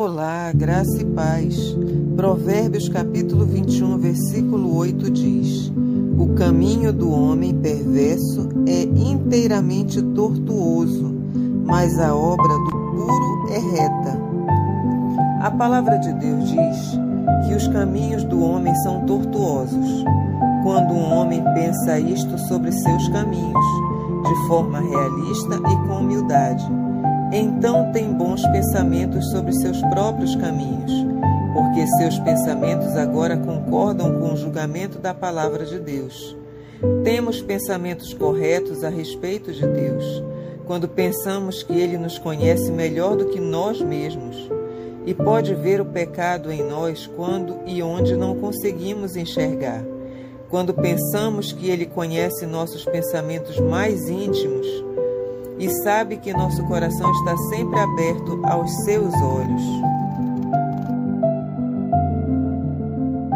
Olá, graça e paz. Provérbios capítulo 21, versículo 8 diz: O caminho do homem perverso é inteiramente tortuoso, mas a obra do puro é reta. A palavra de Deus diz que os caminhos do homem são tortuosos. Quando um homem pensa isto sobre seus caminhos, de forma realista e com humildade, então tem pensamentos sobre seus próprios caminhos, porque seus pensamentos agora concordam com o julgamento da palavra de Deus. Temos pensamentos corretos a respeito de Deus, quando pensamos que Ele nos conhece melhor do que nós mesmos e pode ver o pecado em nós quando e onde não conseguimos enxergar. Quando pensamos que Ele conhece nossos pensamentos mais íntimos, e sabe que nosso coração está sempre aberto aos seus olhos.